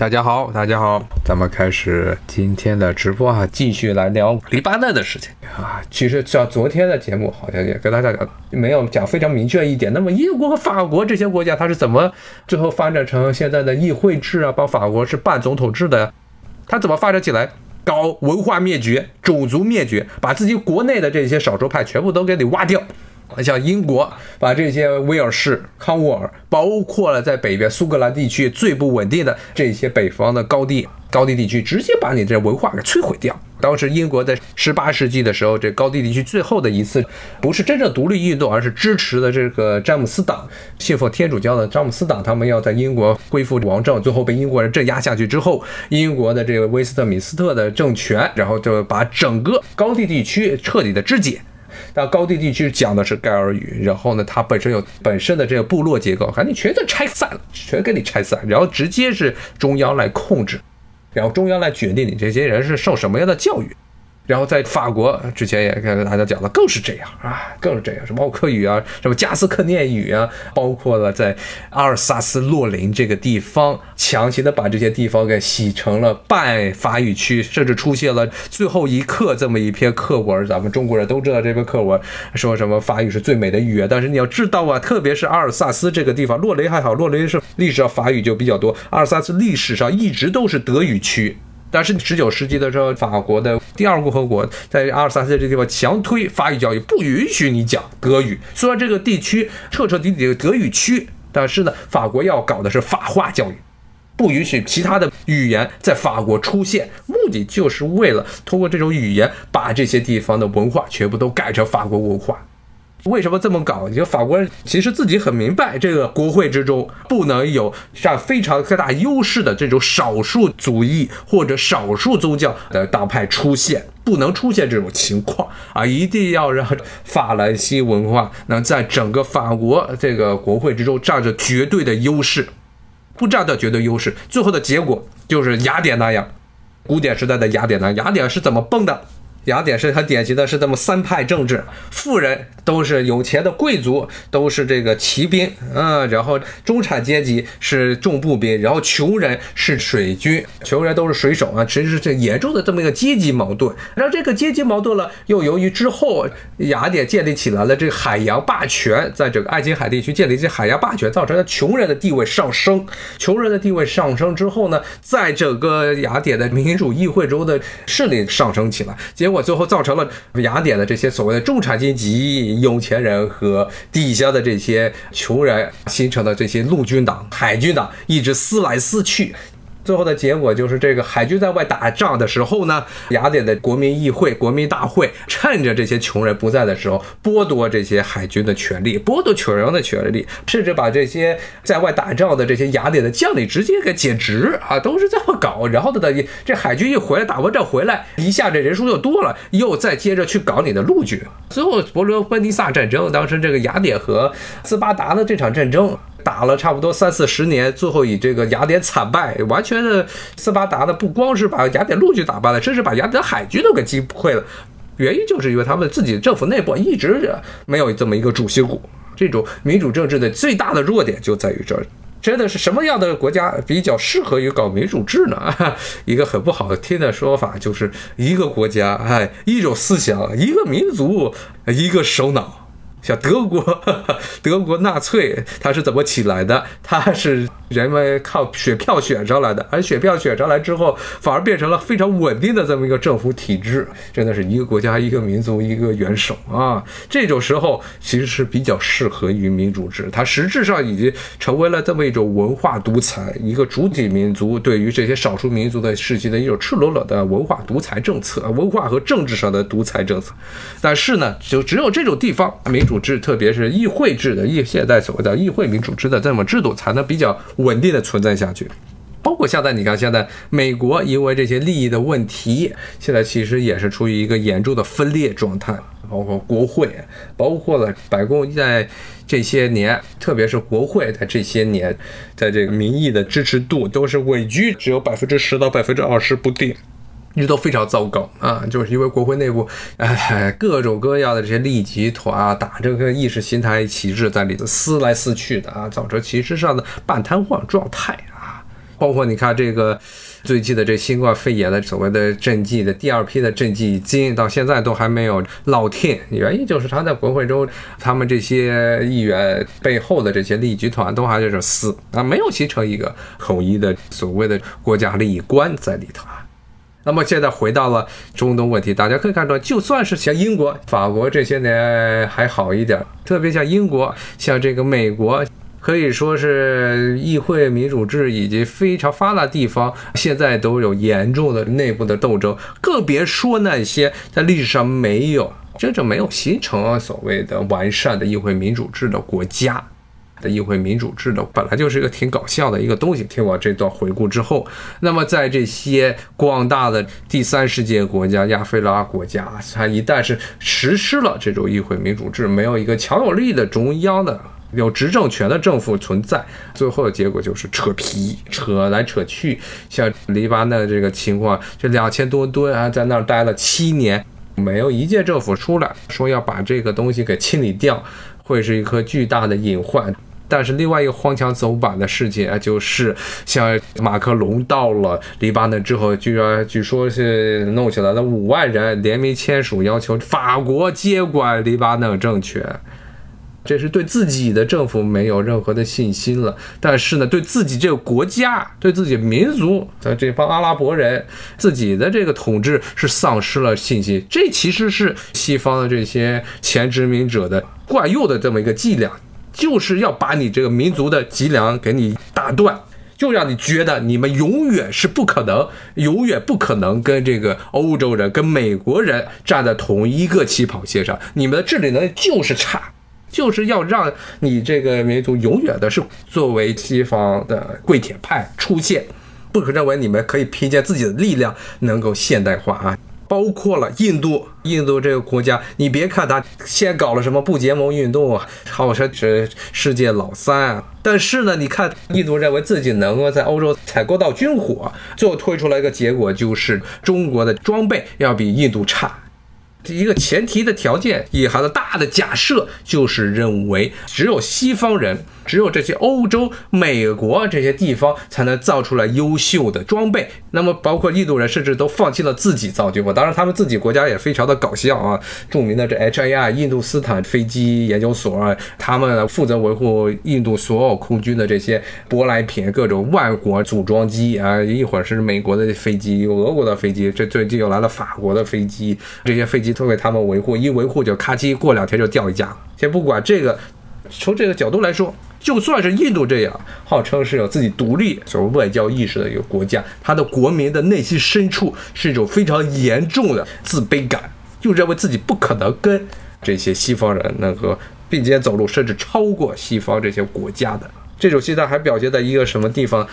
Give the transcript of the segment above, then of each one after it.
大家好，大家好，咱们开始今天的直播啊，继续来聊黎巴嫩的事情啊。其实像昨天的节目，好像也跟大家讲，没有讲非常明确一点。那么英国和法国这些国家，它是怎么最后发展成现在的议会制啊？包括法国是半总统制的，它怎么发展起来？搞文化灭绝、种族灭绝，把自己国内的这些少数派全部都给你挖掉。像英国把这些威尔士、康沃尔，包括了在北边苏格兰地区最不稳定的这些北方的高地、高地地区，直接把你这文化给摧毁掉。当时英国在十八世纪的时候，这高地地区最后的一次，不是真正独立运动，而是支持的这个詹姆斯党，信奉天主教的詹姆斯党，他们要在英国恢复王政，最后被英国人镇压下去之后，英国的这个威斯特敏斯特的政权，然后就把整个高地地区彻底的肢解。但高地地区讲的是盖尔语，然后呢，它本身有本身的这个部落结构，赶紧全都拆散了，全给你拆散，然后直接是中央来控制，然后中央来决定你这些人是受什么样的教育。然后在法国之前也跟大家讲了，更是这样啊，更是这样，什么奥克语啊，什么加斯克涅语啊，包括了在阿尔萨斯洛林这个地方，强行的把这些地方给洗成了半法语区，甚至出现了最后一刻这么一篇课文。咱们中国人都知道这篇课文说什么法语是最美的语言，但是你要知道啊，特别是阿尔萨斯这个地方，洛林还好，洛林是历史上法语就比较多，阿尔萨斯历史上一直都是德语区。但是十九世纪的时候，法国的第二共和国在阿尔萨斯这地方强推法语教育，不允许你讲德语。虽然这个地区彻彻底底的德语区，但是呢，法国要搞的是法化教育，不允许其他的语言在法国出现，目的就是为了通过这种语言把这些地方的文化全部都改成法国文化。为什么这么搞？就法国人其实自己很明白，这个国会之中不能有占非常特大优势的这种少数族裔或者少数宗教的党派出现，不能出现这种情况啊！一定要让法兰西文化能在整个法国这个国会之中占着绝对的优势，不占到绝对优势，最后的结果就是雅典那样，古典时代的雅典那，雅典是怎么崩的？雅典是很典型的，是这么三派政治，富人都是有钱的贵族，都是这个骑兵，嗯，然后中产阶级是重步兵，然后穷人是水军，穷人都是水手啊，其实是这严重的这么一个阶级矛盾。然后这个阶级矛盾了，又由于之后雅典建立起来了这个海洋霸权，在整个爱琴海地区建立起海洋霸权，造成了穷人的地位上升。穷人的地位上升之后呢，在整个雅典的民主议会中的势力上升起来，结。结果最后造成了雅典的这些所谓的中产阶级、有钱人和底下的这些穷人形成的这些陆军党、海军党，一直撕来撕去。最后的结果就是，这个海军在外打仗的时候呢，雅典的国民议会、国民大会趁着这些穷人不在的时候，剥夺这些海军的权利，剥夺穷人的权利，甚至把这些在外打仗的这些雅典的将领直接给解职啊，都是这么搞。然后呢，这海军一回来，打完仗回来，一下这人数又多了，又再接着去搞你的陆军。最后，伯罗奔尼撒战争，当时这个雅典和斯巴达的这场战争。打了差不多三四十年，最后以这个雅典惨败，完全的斯巴达的，不光是把雅典陆军打败了，甚至把雅典海军都给击溃了。原因就是因为他们自己政府内部一直没有这么一个主心骨。这种民主政治的最大的弱点就在于这儿。真的是什么样的国家比较适合于搞民主制呢？一个很不好听的说法就是一个国家，哎，一种思想，一个民族，一个首脑。像德国，德国纳粹它是怎么起来的？它是人们靠选票选上来的，而选票选上来之后，反而变成了非常稳定的这么一个政府体制。真的是一个国家、一个民族、一个元首啊！这种时候其实是比较适合于民主制，它实质上已经成为了这么一种文化独裁，一个主体民族对于这些少数民族的事情的一种赤裸裸的文化独裁政策，文化和政治上的独裁政策。但是呢，就只有这种地方民。主制，特别是议会制的议，现在所谓的议会民主制的这么制度，才能比较稳定的存在下去。包括现在，你看，现在美国因为这些利益的问题，现在其实也是处于一个严重的分裂状态。包括国会，包括了白宫，在这些年，特别是国会在这些年，在这个民意的支持度都是稳居只有百分之十到百分之二十不定。一直都非常糟糕啊，就是因为国会内部，哎，各种各样的这些利益集团啊，打这个意识形态旗帜在里头撕来撕去的啊，造成其实上的半瘫痪状态啊。包括你看这个最近的这新冠肺炎的所谓的赈济的第二批的赈济金，到现在都还没有落天，原因就是他在国会中，他们这些议员背后的这些利益集团都还在这撕啊，没有形成一个统一的所谓的国家利益观在里头啊。那么现在回到了中东问题，大家可以看到，就算是像英国、法国这些年还好一点，特别像英国、像这个美国。可以说是议会民主制以及非常发达地方，现在都有严重的内部的斗争，更别说那些在历史上没有真正没有形成所谓的完善的议会民主制的国家的议会民主制的，本来就是一个挺搞笑的一个东西。听我这段回顾之后，那么在这些广大的第三世界国家、亚非拉国家，它一旦是实施了这种议会民主制，没有一个强有力的中央的。有执政权的政府存在，最后的结果就是扯皮，扯来扯去。像黎巴嫩这个情况，这两千多吨啊，在那儿待了七年，没有一届政府出来说要把这个东西给清理掉，会是一颗巨大的隐患。但是另外一个荒腔走板的事情啊，就是像马克龙到了黎巴嫩之后，居然据说是弄起来了五万人联名签署，要求法国接管黎巴嫩政权。这是对自己的政府没有任何的信心了，但是呢，对自己这个国家、对自己民族的这帮阿拉伯人，自己的这个统治是丧失了信心。这其实是西方的这些前殖民者的惯用的这么一个伎俩，就是要把你这个民族的脊梁给你打断，就让你觉得你们永远是不可能、永远不可能跟这个欧洲人、跟美国人站在同一个起跑线上，你们的治理能力就是差。就是要让你这个民族永远的是作为西方的跪舔派出现，不可认为你们可以凭借自己的力量能够现代化啊！包括了印度，印度这个国家，你别看它先搞了什么不结盟运动啊，号称是世界老三，但是呢，你看印度认为自己能够在欧洲采购到军火，最后推出来一个结果就是中国的装备要比印度差。一个前提的条件，隐含的大的假设，就是认为只有西方人。只有这些欧洲、美国这些地方才能造出来优秀的装备。那么，包括印度人甚至都放弃了自己造军火。当然，他们自己国家也非常的搞笑啊。著名的这 HAI 印度斯坦飞机研究所啊，他们负责维护印度所有空军的这些舶来品，各种万国组装机啊。一会儿是美国的飞机，俄国的飞机，这最近又来了法国的飞机。这些飞机都给他们维护，一维护就咔叽，过两天就掉一架。先不管这个，从这个角度来说。就算是印度这样号称是有自己独立、所谓外交意识的一个国家，他的国民的内心深处是一种非常严重的自卑感，就认为自己不可能跟这些西方人能够并肩走路，甚至超过西方这些国家的这种心态，还表现在一个什么地方？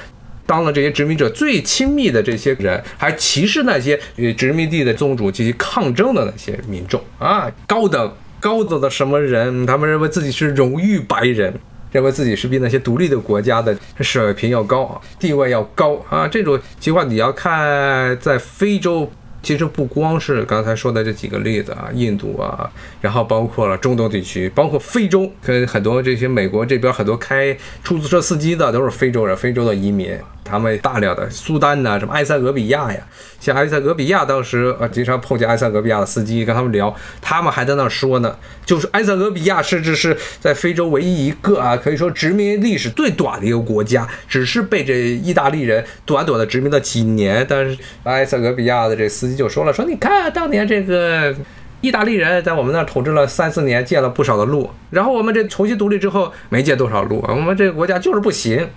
当了这些殖民者最亲密的这些人，还歧视那些与殖民地的宗主进行抗争的那些民众啊，高等高等的什么人？他们认为自己是荣誉白人。认为自己是比那些独立的国家的水平要高啊，地位要高啊！这种情况你要看在非洲，其实不光是刚才说的这几个例子啊，印度啊，然后包括了中东地区，包括非洲，跟很多这些美国这边很多开出租车司机的都是非洲人，非洲的移民。他们大量的苏丹呐，什么埃塞俄比亚呀，像埃塞俄比亚当时啊，经常碰见埃塞俄比亚的司机，跟他们聊，他们还在那说呢，就是埃塞俄比亚甚至是在非洲唯一一个啊，可以说殖民历史最短的一个国家，只是被这意大利人短短的殖民了几年。但是埃塞俄比亚的这司机就说了，说你看当年这个意大利人在我们那儿统治了三四年，建了不少的路，然后我们这重新独立之后没建多少路，我们这个国家就是不行。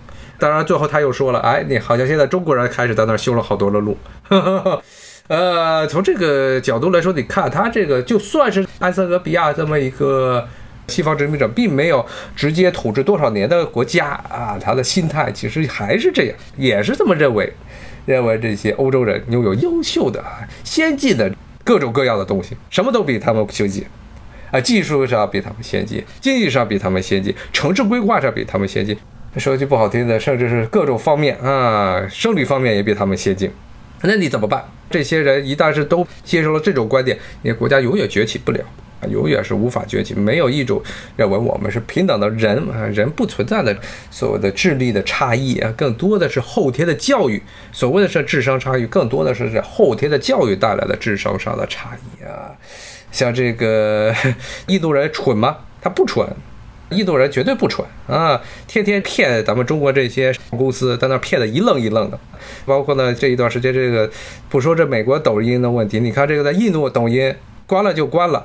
当然，最后他又说了：“哎，你好像现在中国人开始在那儿修了好多的路。”呵呵呵呃，从这个角度来说，你看他这个，就算是埃塞俄比亚这么一个西方殖民者，并没有直接统治多少年的国家啊，他的心态其实还是这样，也是这么认为，认为这些欧洲人拥有优秀的、先进的各种各样的东西，什么都比他们先进啊，技术上比他们先进，经济上比他们先进，城市规划上比他们先进。说句不好听的，甚至是各种方面啊，生理方面也比他们先进。那你怎么办？这些人一旦是都接受了这种观点，你国家永远崛起不了。永远是无法崛起。没有一种认为我们是平等的人啊，人不存在的所谓的智力的差异啊，更多的是后天的教育。所谓的是智商差异，更多的是这后天的教育带来的智商上的差异啊。像这个 印度人蠢吗？他不蠢。印度人绝对不蠢啊，天天骗咱们中国这些公司，在那骗的一愣一愣的。包括呢这一段时间，这个不说这美国抖音的问题，你看这个在印度抖音关了就关了，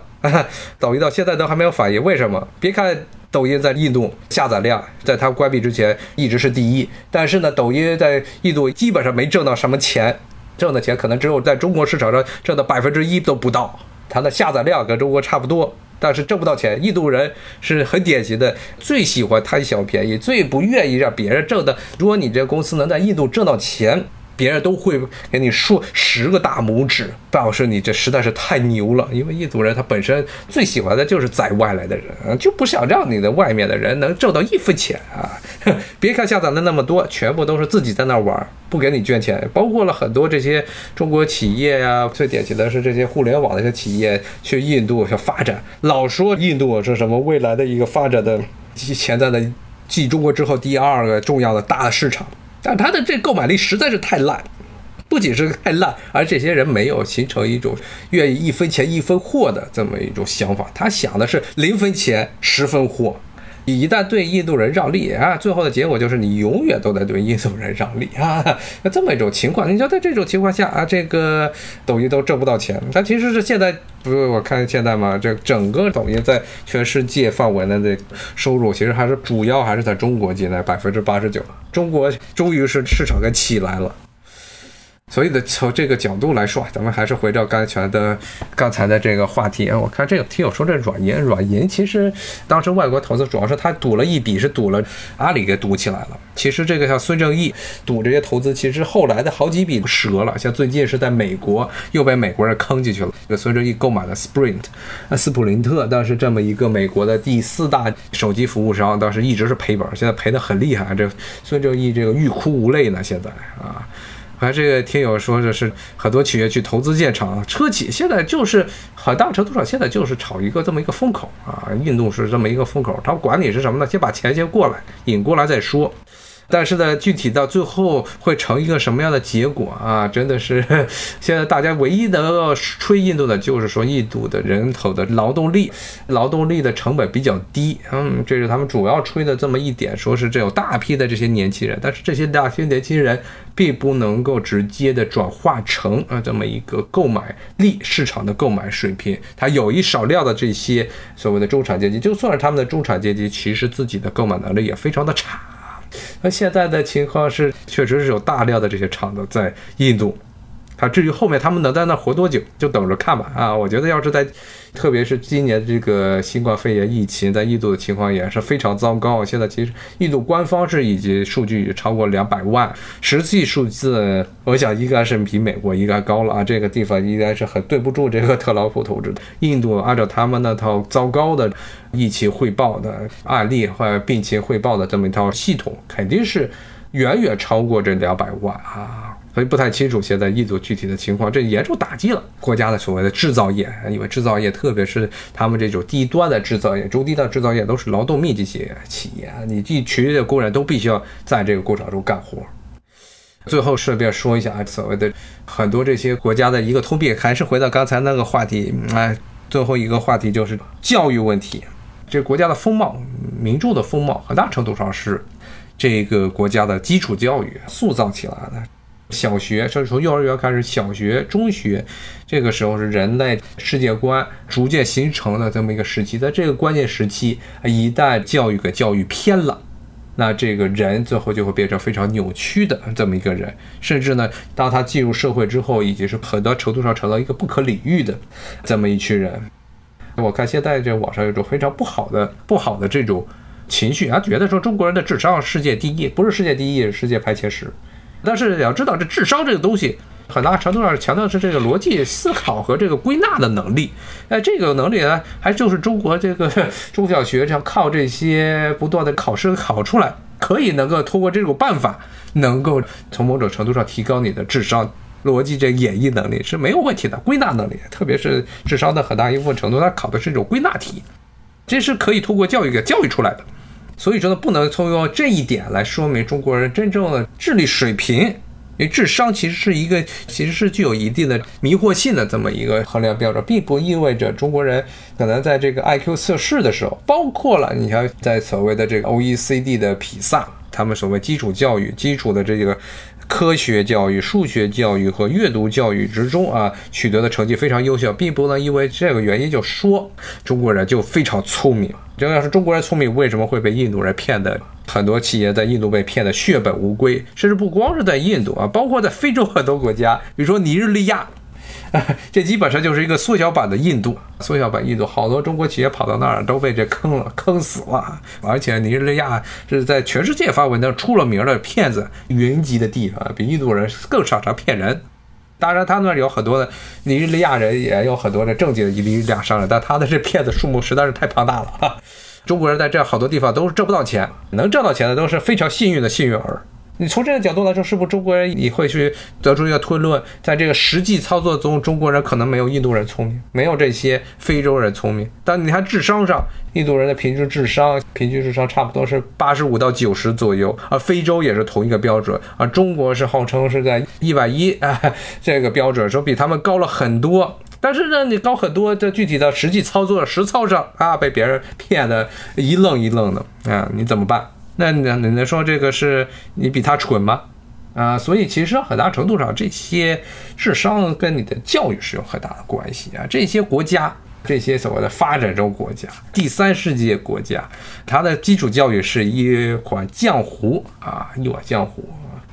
抖音到现在都还没有反应，为什么？别看抖音在印度下载量在它关闭之前一直是第一，但是呢，抖音在印度基本上没挣到什么钱，挣的钱可能只有在中国市场上挣的百分之一都不到，它的下载量跟中国差不多。但是挣不到钱，印度人是很典型的，最喜欢贪小便宜，最不愿意让别人挣的。如果你这公司能在印度挣到钱，别人都会给你竖十个大拇指，表示你这实在是太牛了。因为印度人他本身最喜欢的就是宰外来的人，就不想让你的外面的人能挣到一分钱啊！别看下载了那么多，全部都是自己在那玩，不给你捐钱。包括了很多这些中国企业呀，最典型的是这些互联网的一些企业去印度去发展，老说印度是什么未来的一个发展的潜在的继中国之后第二个重要的大的市场。但他的这购买力实在是太烂，不仅是太烂，而这些人没有形成一种愿意一分钱一分货的这么一种想法，他想的是零分钱十分货。你一旦对印度人让利啊，最后的结果就是你永远都在对印度人让利啊，那这么一种情况，你就在这种情况下啊，这个抖音都挣不到钱。但其实是现在不是我看现在嘛，这整个抖音在全世界范围内的收入，其实还是主要还是在中国境内百分之八十九。中国终于是市场给起来了。所以的从这个角度来说，咱们还是回到刚才的刚才的这个话题啊。我看这个听友说这软银，软银其实当时外国投资主要是他赌了一笔，是赌了阿里给赌起来了。其实这个像孙正义赌这些投资，其实后来的好几笔折了。像最近是在美国又被美国人坑进去了。这孙正义购买了 Sprint，啊斯普林特，当时这么一个美国的第四大手机服务商，当时一直是赔本，现在赔得很厉害。这孙正义这个欲哭无泪呢，现在啊。还这个听友说这是很多企业去投资建厂，车企现在就是很大程度上现在就是炒一个这么一个风口啊，运动是这么一个风口，他管你是什么呢？先把钱先过来，引过来再说。但是呢，具体到最后会成一个什么样的结果啊？真的是 现在大家唯一能吹印度的，就是说印度的人口的劳动力，劳动力的成本比较低。嗯，这是他们主要吹的这么一点，说是这有大批的这些年轻人，但是这些大批年轻人并不能够直接的转化成啊这么一个购买力市场的购买水平。它有一少量的这些所谓的中产阶级，就算是他们的中产阶级，其实自己的购买能力也非常的差。那现在的情况是，确实是有大量的这些厂子在印度。他，至于后面他们能在那活多久，就等着看吧。啊，我觉得要是在，特别是今年这个新冠肺炎疫情在印度的情况也是非常糟糕。现在其实印度官方是已经数据已超过两百万，实际数字我想应该是比美国应该高了啊。这个地方应该是很对不住这个特朗普同志的。印度按照他们那套糟糕的疫情汇报的案例或病情汇报的这么一套系统，肯定是远远超过这两百万啊。所以不太清楚现在印度具体的情况，这严重打击了国家的所谓的制造业，因为制造业，特别是他们这种低端的制造业、中低端制造业，都是劳动密集型企业，你一群的工人都必须要在这个工厂中干活。最后顺便说一下啊，所谓的很多这些国家的一个通病，还是回到刚才那个话题，哎，最后一个话题就是教育问题。这国家的风貌、民众的风貌，很大程度上是这个国家的基础教育塑造起来的。小学，甚至从幼儿园开始，小学、中学，这个时候是人类世界观逐渐形成的这么一个时期。在这个关键时期，一旦教育给教育偏了，那这个人最后就会变成非常扭曲的这么一个人。甚至呢，当他进入社会之后，已经是很多程度上成了一个不可理喻的这么一群人。我看现在这网上有种非常不好的、不好的这种情绪，他觉得说中国人的智商世界第一，不是世界第一，是世界排前十。但是你要知道，这智商这个东西，很大程度上强调的。是这个逻辑思考和这个归纳的。能力。哎，这个能力呢，还就是中国这个中小学要靠这些不断的。考试考出来，可以能够通过这种办法，能够从某种程度上提高你的。智商。逻辑这演绎能力是没有问题的，归纳能力，特别是智商的。很大一部分程度，它考的。是一种归纳题，这是可以通过教育给教育出来的。所以说呢，不能通过这一点来说明中国人真正的智力水平。因为智商其实是一个，其实是具有一定的迷惑性的这么一个衡量标准，并不意味着中国人可能在这个 IQ 测试的时候，包括了你像在所谓的这个 OECD 的比萨，他们所谓基础教育、基础的这个。科学教育、数学教育和阅读教育之中啊，取得的成绩非常优秀，并不能因为这个原因就说中国人就非常聪明。真要是中国人聪明，为什么会被印度人骗的？很多企业在印度被骗的血本无归，甚至不光是在印度啊，包括在非洲很多国家，比如说尼日利亚。这基本上就是一个缩小版的印度，缩小版印度，好多中国企业跑到那儿都被这坑了，坑死了。而且尼日利亚是在全世界范围内出了名的骗子云集的地方，比印度人更擅长骗人。当然，他那儿有很多的尼日利亚人，也有很多的正经的尼日利亚商人，但他的这骗子数目实在是太庞大了。中国人在这好多地方都是挣不到钱，能挣到钱的都是非常幸运的幸运儿。你从这个角度来说，是不是中国人你会去得出一个推论，在这个实际操作中，中国人可能没有印度人聪明，没有这些非洲人聪明。但你看智商上，印度人的平均智商，平均智商差不多是八十五到九十左右，而非洲也是同一个标准，而中国是号称是在一百一啊 这个标准，说比他们高了很多。但是呢，你高很多，在具体的实际操作实操上啊，被别人骗得一愣一愣的啊，你怎么办？那你你能说这个是你比他蠢吗？啊，所以其实很大程度上，这些智商跟你的教育是有很大的关系啊。这些国家，这些所谓的发展中国家、第三世界国家，它的基础教育是一款浆糊啊，一碗浆糊。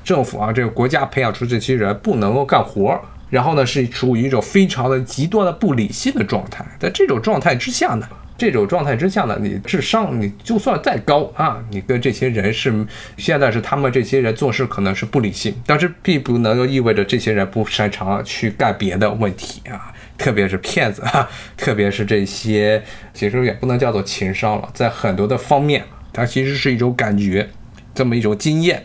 政府啊，这个国家培养出这些人不能够干活，然后呢，是处于一种非常的极端的不理性的状态。在这种状态之下呢。这种状态之下呢，你智商你就算再高啊，你跟这些人是现在是他们这些人做事可能是不理性，但是并不能够意味着这些人不擅长去干别的问题啊，特别是骗子啊，特别是这些其实也不能叫做情商了，在很多的方面，它其实是一种感觉，这么一种经验。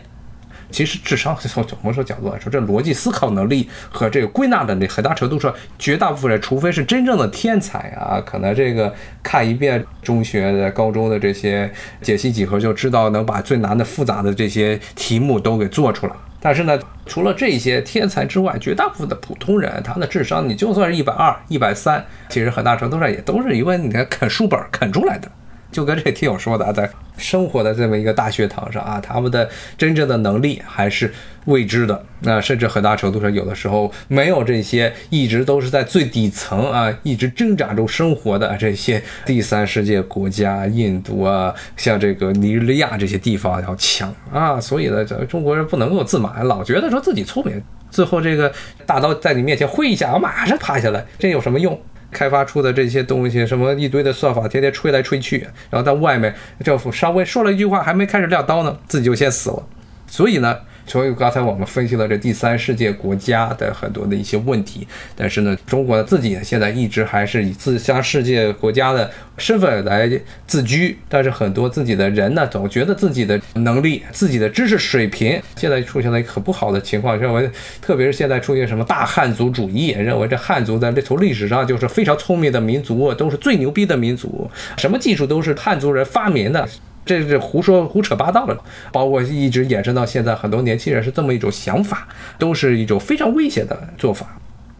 其实智商从怎么说角度来说，这逻辑思考能力和这个归纳能力，很大程度上，绝大部分人，除非是真正的天才啊，可能这个看一遍中学的、高中的这些解析几何，就知道能把最难的、复杂的这些题目都给做出来。但是呢，除了这些天才之外，绝大部分的普通人，他的智商你就算是一百二、一百三，其实很大程度上也都是因为你看啃书本啃出来的。就跟这听友说的啊，在生活的这么一个大学堂上啊，他们的真正的能力还是未知的。那甚至很大程度上，有的时候没有这些一直都是在最底层啊，一直挣扎中生活的这些第三世界国家，印度啊，像这个尼日利亚这些地方要强啊。所以呢，咱中国人不能够自满，老觉得说自己聪明，最后这个大刀在你面前挥一下，我马上趴下来，这有什么用？开发出的这些东西，什么一堆的算法，天天吹来吹去，然后到外面政府稍微说了一句话，还没开始撂刀呢，自己就先死了。所以呢。所以刚才我们分析了这第三世界国家的很多的一些问题，但是呢，中国自己现在一直还是以自相世界国家的身份来自居，但是很多自己的人呢，总觉得自己的能力、自己的知识水平现在出现了一个很不好的情况，认为特别是现在出现什么大汉族主义，认为这汉族在从历史上就是非常聪明的民族，都是最牛逼的民族，什么技术都是汉族人发明的。这是胡说胡扯八道的，包括一直延伸到现在，很多年轻人是这么一种想法，都是一种非常危险的做法。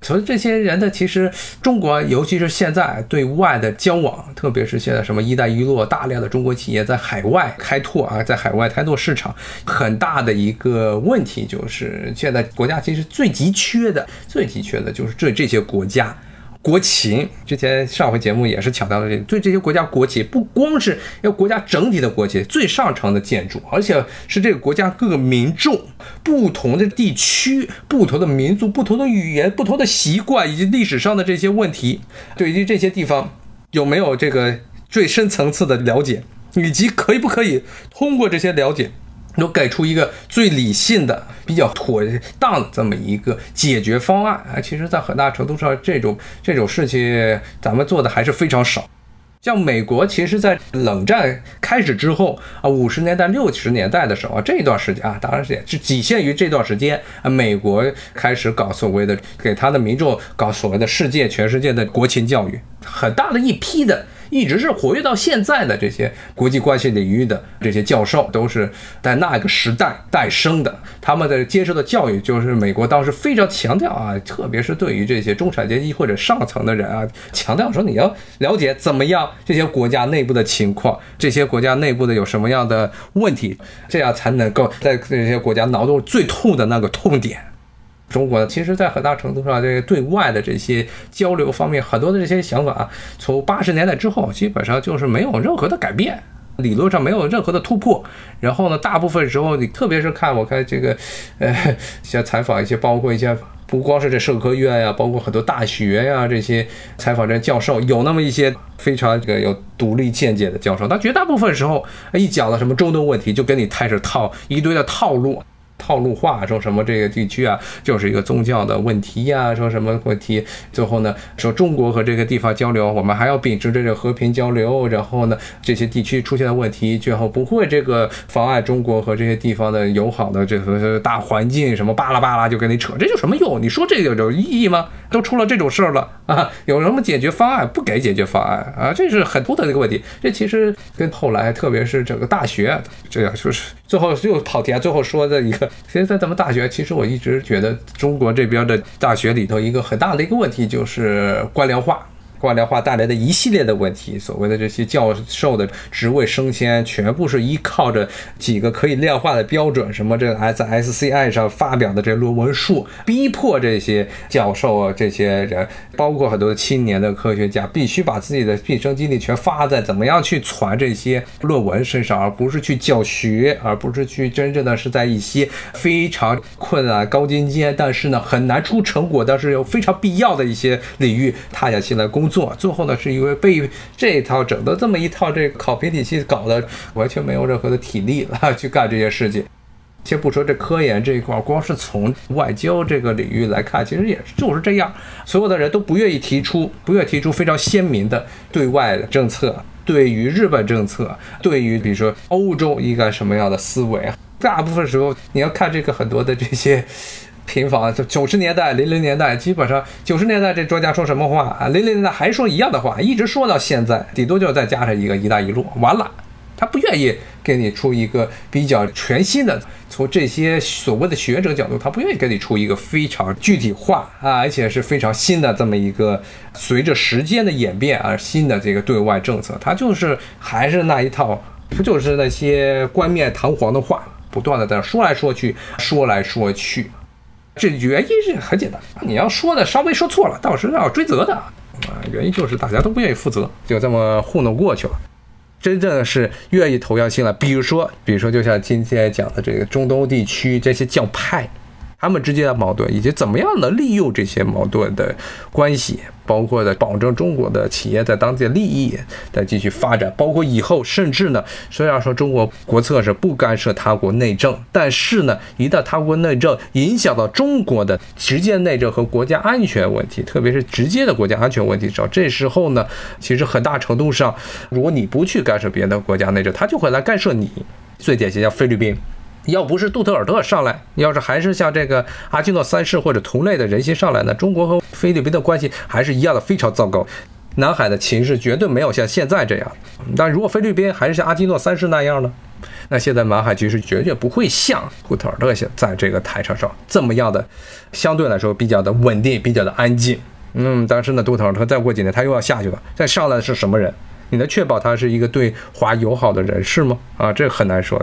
所以这些人呢，其实中国，尤其是现在对外的交往，特别是现在什么“一带一路”，大量的中国企业在海外开拓啊，在海外开拓市场，很大的一个问题就是，现在国家其实最急缺的、最急缺的就是这这些国家。国情之前上回节目也是强调了，这个对这些国家国旗不光是要国家整体的国旗最上层的建筑，而且是这个国家各个民众、不同的地区、不同的民族、不同的语言、不同的习惯以及历史上的这些问题，对于这些地方有没有这个最深层次的了解，以及可以不可以通过这些了解。都给出一个最理性的、比较妥当的这么一个解决方案啊！其实，在很大程度上，这种这种事情咱们做的还是非常少。像美国，其实，在冷战开始之后啊，五十年代、六十年代的时候啊，这段时间啊，当然是也是仅限于这段时间啊，美国开始搞所谓的给他的民众搞所谓的世界、全世界的国情教育，很大的一批的。一直是活跃到现在的这些国际关系领域的这些教授，都是在那个时代诞生的。他们的接受的教育，就是美国当时非常强调啊，特别是对于这些中产阶级或者上层的人啊，强调说你要了解怎么样这些国家内部的情况，这些国家内部的有什么样的问题，这样才能够在这些国家挠住最痛的那个痛点。中国呢其实，在很大程度上，这个对外的这些交流方面，很多的这些想法，从八十年代之后，基本上就是没有任何的改变，理论上没有任何的突破。然后呢，大部分时候，你特别是看我看这个，呃，像采访一些，包括一些不光是这社科院呀，包括很多大学呀，这些采访这教授，有那么一些非常这个有独立见解的教授，但绝大部分时候，一讲到什么中东问题，就跟你开始套一堆的套路。套路化说什么这个地区啊，就是一个宗教的问题呀，说什么问题？最后呢，说中国和这个地方交流，我们还要秉持着这个和平交流。然后呢，这些地区出现的问题，最后不会这个妨碍中国和这些地方的友好的这个大环境，什么巴拉巴拉就跟你扯，这有什么用？你说这个有意义吗？都出了这种事儿了啊，有什么解决方案？不给解决方案啊，这是很头疼的一个问题。这其实跟后来，特别是整个大学，这样就是最后又跑题啊，最后说的一个。其实，在咱们大学，其实我一直觉得中国这边的大学里头，一个很大的一个问题就是官僚化。官僚化带来的一系列的问题，所谓的这些教授的职位升迁，全部是依靠着几个可以量化的标准，什么这个 S S C I 上发表的这论文数，逼迫这些教授啊，这些人，包括很多青年的科学家，必须把自己的毕生精力全发在怎么样去传这些论文身上，而不是去教学，而不是去真正的是在一些非常困难、高精尖，但是呢很难出成果，但是又非常必要的一些领域踏下心来工。做最后呢，是因为被这一套整的这么一套这考评体系搞得完全没有任何的体力了去干这些事情。先不说这科研这一块，光是从外交这个领域来看，其实也就是这样，所有的人都不愿意提出，不愿提出非常鲜明的对外的政策，对于日本政策，对于比如说欧洲应该什么样的思维？大部分时候你要看这个很多的这些。平房就九十年代、零零年代，基本上九十年代这专家说什么话啊？零零年代还说一样的话，一直说到现在，顶多就再加上一个“一带一路”，完了，他不愿意给你出一个比较全新的，从这些所谓的学者角度，他不愿意给你出一个非常具体化啊，而且是非常新的这么一个随着时间的演变而新的这个对外政策，他就是还是那一套，不就是那些冠冕堂皇的话，不断的在说来说去，说来说去。这原因是很简单，你要说的稍微说错了，到时候要追责的啊。原因就是大家都不愿意负责，就这么糊弄过去了。真正是愿意投降心了，比如说，比如说，就像今天讲的这个中东地区这些教派。他们之间的矛盾，以及怎么样能利用这些矛盾的关系，包括的保证中国的企业在当地的利益再继续发展，包括以后甚至呢，虽然说中国国策是不干涉他国内政，但是呢，一旦他国内政影响到中国的直接内政和国家安全问题，特别是直接的国家安全问题时候，这时候呢，其实很大程度上，如果你不去干涉别的国家内政，他就会来干涉你。最典型像菲律宾。要不是杜特尔特上来，要是还是像这个阿基诺三世或者同类的人心上来呢，中国和菲律宾的关系还是一样的非常糟糕。南海的情势绝对没有像现在这样。但如果菲律宾还是像阿基诺三世那样呢，那现在南海局势绝对不会像杜特尔特现在这个台场上这么样的，相对来说比较的稳定，比较的安静。嗯，但是呢，杜特尔特再过几年他又要下去了，再上来的是什么人？你能确保他是一个对华友好的人士吗？啊，这很难说。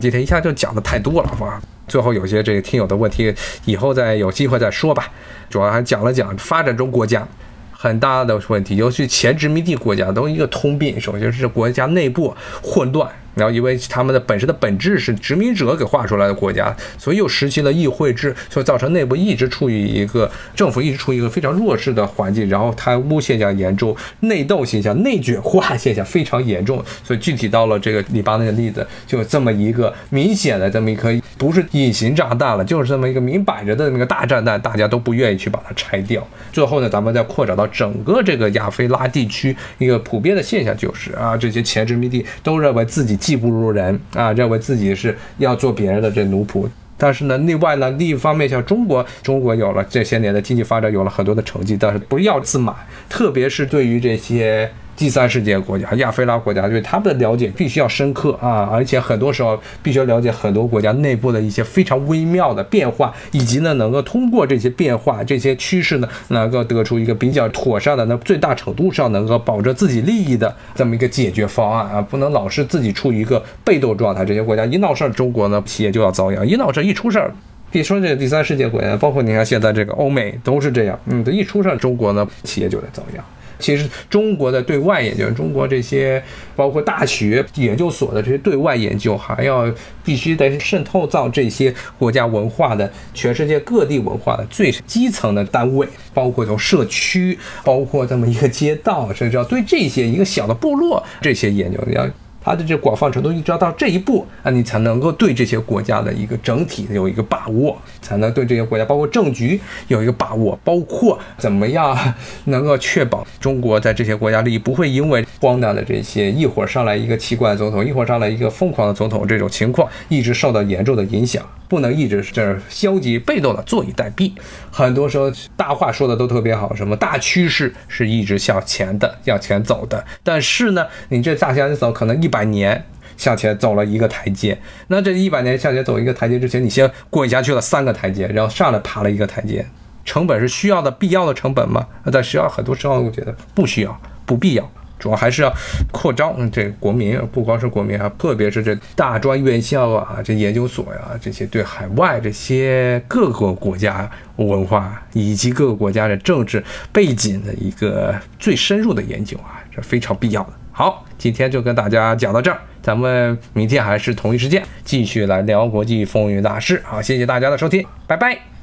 今天一下就讲的太多了，哇！最后有些这个听友的问题，以后再有机会再说吧。主要还讲了讲发展中国家很大的问题，尤其前殖民地国家都一个通病，首先是国家内部混乱，然后因为他们的本身的本质是殖民者给划出来的国家，所以又实行了议会制，所以造成内部一直处于一个政府一直处于一个非常弱势的环境，然后贪污现象严重，内斗现象、内卷化现象非常严重。所以具体到了这个黎巴嫩的例子，就这么一个明显的这么一颗不是隐形炸弹了，就是这么一个明摆着的那个大炸弹，大家都不愿意去把它拆掉。最后呢，咱们再扩展到整个这个亚非拉地区，一个普遍的现象就是啊，这些前殖民地都认为自己技不如人啊，认为自己是要做别人的这奴仆。但是呢，另外呢，另一方面，像中国，中国有了这些年的经济发展，有了很多的成绩，但是不要自满，特别是对于这些。第三世界国家、亚非拉国家对他们的了解必须要深刻啊，而且很多时候必须要了解很多国家内部的一些非常微妙的变化，以及呢能够通过这些变化、这些趋势呢，能够得出一个比较妥善的、那最大程度上能够保证自己利益的这么一个解决方案啊，不能老是自己处于一个被动状态。这些国家一闹事儿，中国呢企业就要遭殃；一闹事儿，一出事儿，别说这个第三世界国家，包括你看现在这个欧美都是这样，嗯，这一出事儿，中国呢企业就得遭殃。其实中国的对外研究，中国这些包括大学研究所的这些对外研究，还要必须得渗透到这些国家文化的全世界各地文化的最基层的单位，包括从社区，包括这么一个街道，甚至要对这些一个小的部落这些研究要。它的这广泛程度，一直要到这一步啊，你才能够对这些国家的一个整体有一个把握，才能对这些国家，包括政局有一个把握，包括怎么样能够确保中国在这些国家利益不会因为荒诞的这些一会儿上来一个奇怪的总统，一会儿上来一个疯狂的总统这种情况，一直受到严重的影响。不能一直是这消极被动的坐以待毙。很多时候大话说的都特别好，什么大趋势是一直向前的，向前走的。但是呢，你这大向前走，可能一百年向前走了一个台阶。那这一百年向前走一个台阶之前，你先滚下去了三个台阶，然后上来爬了一个台阶，成本是需要的、必要的成本吗？那在需要很多时候，我觉得不需要、不必要。主要还是要扩招，这国民不光是国民啊，特别是这大专院校啊，这研究所呀，这些对海外这些各个国家文化以及各个国家的政治背景的一个最深入的研究啊，这非常必要的。好，今天就跟大家讲到这儿，咱们明天还是同一时间继续来聊国际风云大事。好，谢谢大家的收听，拜拜。